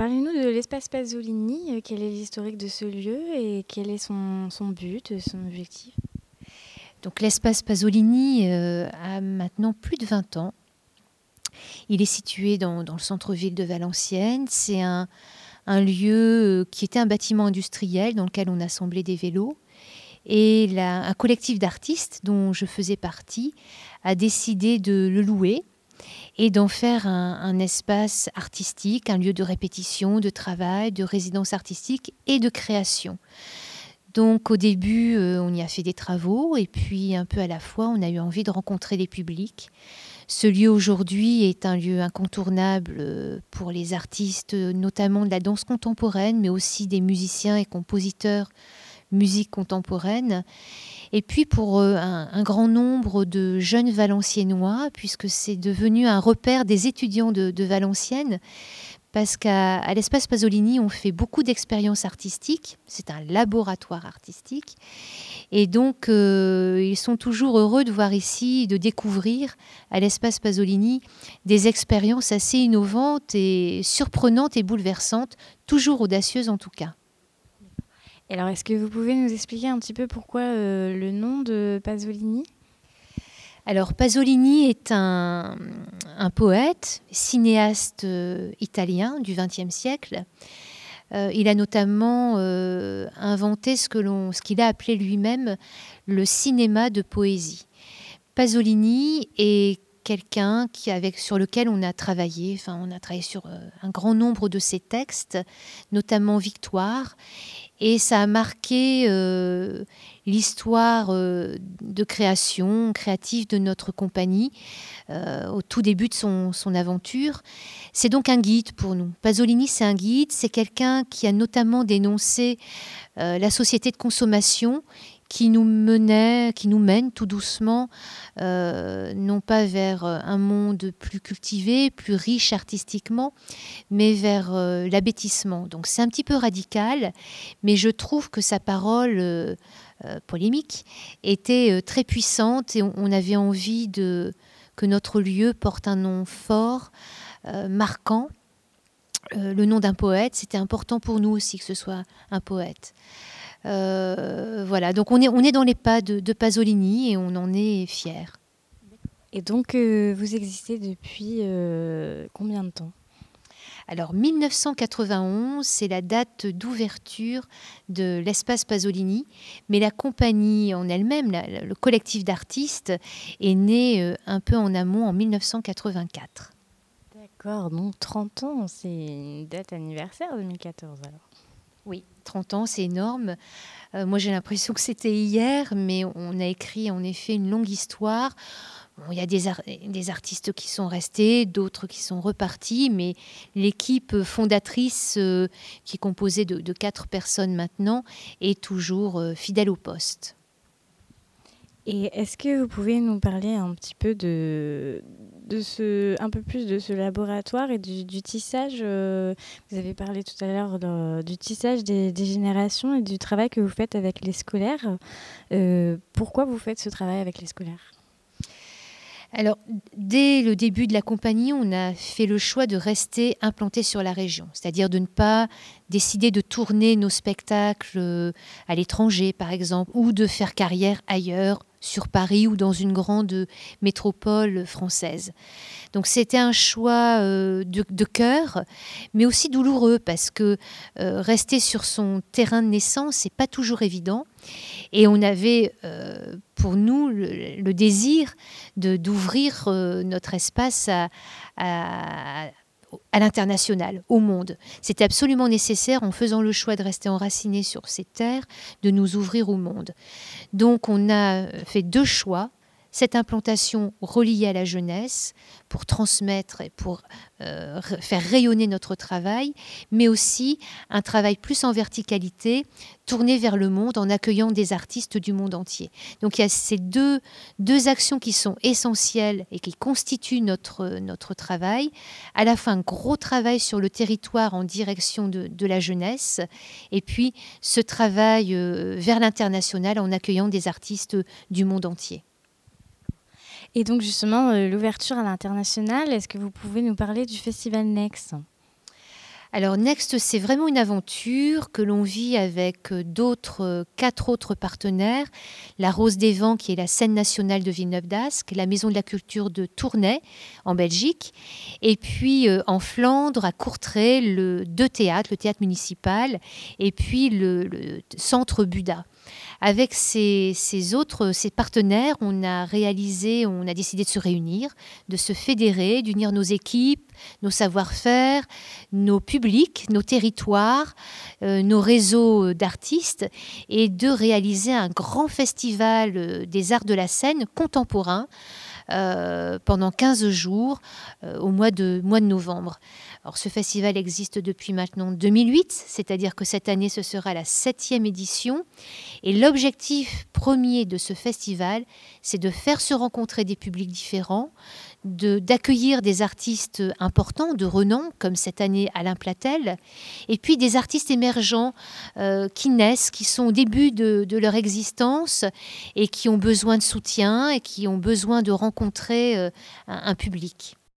parlez-nous de l'espace Pasolini. Quel est l'historique de ce lieu et quel est son, son but, son objectif? Donc l'espace Pasolini a maintenant plus de 20 ans. Il est situé dans, le centre-ville de Valenciennes. C'est un, un lieu qui était un bâtiment industriel dans lequel on assemblait des vélos. Et un collectif d'artistes dont je faisais partie a décidé de le louer et d'en faire un, espace artistique, un lieu de répétition, de travail, de résidence artistique et de création. Donc au début, euh, on y a fait des travaux et puis un peu à la fois, on a eu envie de rencontrer les publics. Ce lieu aujourd'hui est un lieu incontournable euh, pour les artistes, notamment de la danse contemporaine, mais aussi des musiciens et compositeurs musique contemporaine. Et puis pour euh, un, grand nombre de jeunes Valenciennois, puisque c'est devenu un repère des étudiants de, Valenciennes, parce qu'à l'espace Pasolini, on fait beaucoup d'expériences artistiques. C'est un laboratoire artistique. Et donc, euh, ils sont toujours heureux de voir ici, de découvrir à l'espace Pasolini des expériences assez innovantes et surprenantes et bouleversantes, toujours audacieuses en tout cas alors, est-ce que vous pouvez nous expliquer un petit peu pourquoi euh, le nom de Pasolini? Alors Pasolini est un, poète, cinéaste euh, italien du XXe siècle. Euh, il a notamment inventé ce qu'il a appelé lui-même le cinéma de poésie. Pasolini est quelqu'un qui avec sur lequel on a travaillé. Enfin, on a travaillé sur un grand nombre de ses textes, notamment Victoire, et ça a marqué euh, l'histoire euh, de création créative de notre compagnie euh, au tout début de son, son aventure. C'est donc un guide pour nous. Pasolini, c'est un guide, c'est quelqu'un qui a notamment dénoncé la société de consommation qui nous menait, qui nous mène tout doucement, euh, non pas vers euh, un monde plus cultivé, plus riche artistiquement, mais vers euh, l'abêtissement. Donc c'est un petit peu radical, mais je trouve que sa parole polémique était très puissante et on, avait envie de que notre lieu porte un nom fort, marquant. le nom d'un poète, c'était important pour nous aussi que ce soit un poète. Euh, voilà, donc on est, on est dans les pas de, Pasolini et on en est fier. Et donc, euh, vous existez depuis euh, combien de temps? Alors 1991, c'est la date d'ouverture de l'espace Pasolini, mais la compagnie en elle-même, le collectif d'artistes, est né un peu en amont en 1984. D'accord, donc 30 ans, c'est une date anniversaire 2014 alors. Oui, 30 ans, c'est énorme. Euh, moi, j'ai l'impression que c'était hier, mais on a écrit en effet une longue histoire. il y a des, artistes qui sont restés, d'autres qui sont repartis, mais l'équipe fondatrice, euh, qui est composée de, quatre personnes maintenant, est toujours euh, fidèle au poste. Et est-ce que vous pouvez nous parler un petit peu de, de ce, un peu plus de ce laboratoire et du, tissage euh, Vous avez parlé tout à l'heure du tissage des, générations et du travail que vous faites avec les scolaires. Euh, pourquoi vous faites ce travail avec les scolaires? Alors, dès le début de la compagnie, on a fait le choix de rester implanté sur la région, c'est-à-dire de ne pas décider de tourner nos spectacles euh, à l'étranger, par exemple, ou de faire carrière ailleurs, sur Paris ou dans une grande métropole française. Donc c'était un choix euh, de, cœur, mais aussi douloureux parce que euh, rester sur son terrain de naissance, n'est pas toujours évident. Et on avait pour nous le, désir d'ouvrir notre espace à l'international, au monde. C'était absolument nécessaire, en faisant le choix de rester enraciné sur ces terres, de nous ouvrir au monde. Donc on a fait deux choix cette implantation reliée à la jeunesse pour transmettre et pour euh, faire rayonner notre travail, mais aussi un travail plus en verticalité, tourné vers le monde en accueillant des artistes du monde entier. Donc il y a ces deux, deux actions qui sont essentielles et qui constituent notre, notre travail. À la fois un gros travail sur le territoire en direction de, de la jeunesse, et puis ce travail euh, vers l'international en accueillant des artistes du monde entier. Et donc justement, euh, l'ouverture à l'international, est-ce que vous pouvez nous parler du festival Next? Alors Next, c'est vraiment une aventure que l'on vit avec euh, d'autres, euh, quatre autres partenaires. La Rose des Vents, qui est la scène nationale de Villeneuve d'Ascq, la Maison de la Culture de Tournai, en Belgique, et puis en Flandre, à Courtrai, le deux théâtres, le théâtre municipal, et puis le Centre Buda. Avec ces, autres, ces partenaires, on a réalisé, on a décidé de se réunir, de se fédérer, d'unir nos équipes, nos savoir-faire, nos publics, nos territoires, euh, nos réseaux d'artistes et de réaliser un grand festival euh, des arts de la scène contemporain pendant 15 jours au mois de, mois de novembre. Alors, ce festival existe depuis maintenant 2008, c'est-à-dire que cette année, ce sera la septième édition. Et l'objectif premier de ce festival, c'est de faire se rencontrer des publics différents, d'accueillir des artistes importants, de renom, comme cette année Alain Platel, et puis des artistes émergents euh, qui naissent, qui sont au début de, leur existence et qui ont besoin de soutien et qui ont besoin de rencontrer euh, un public.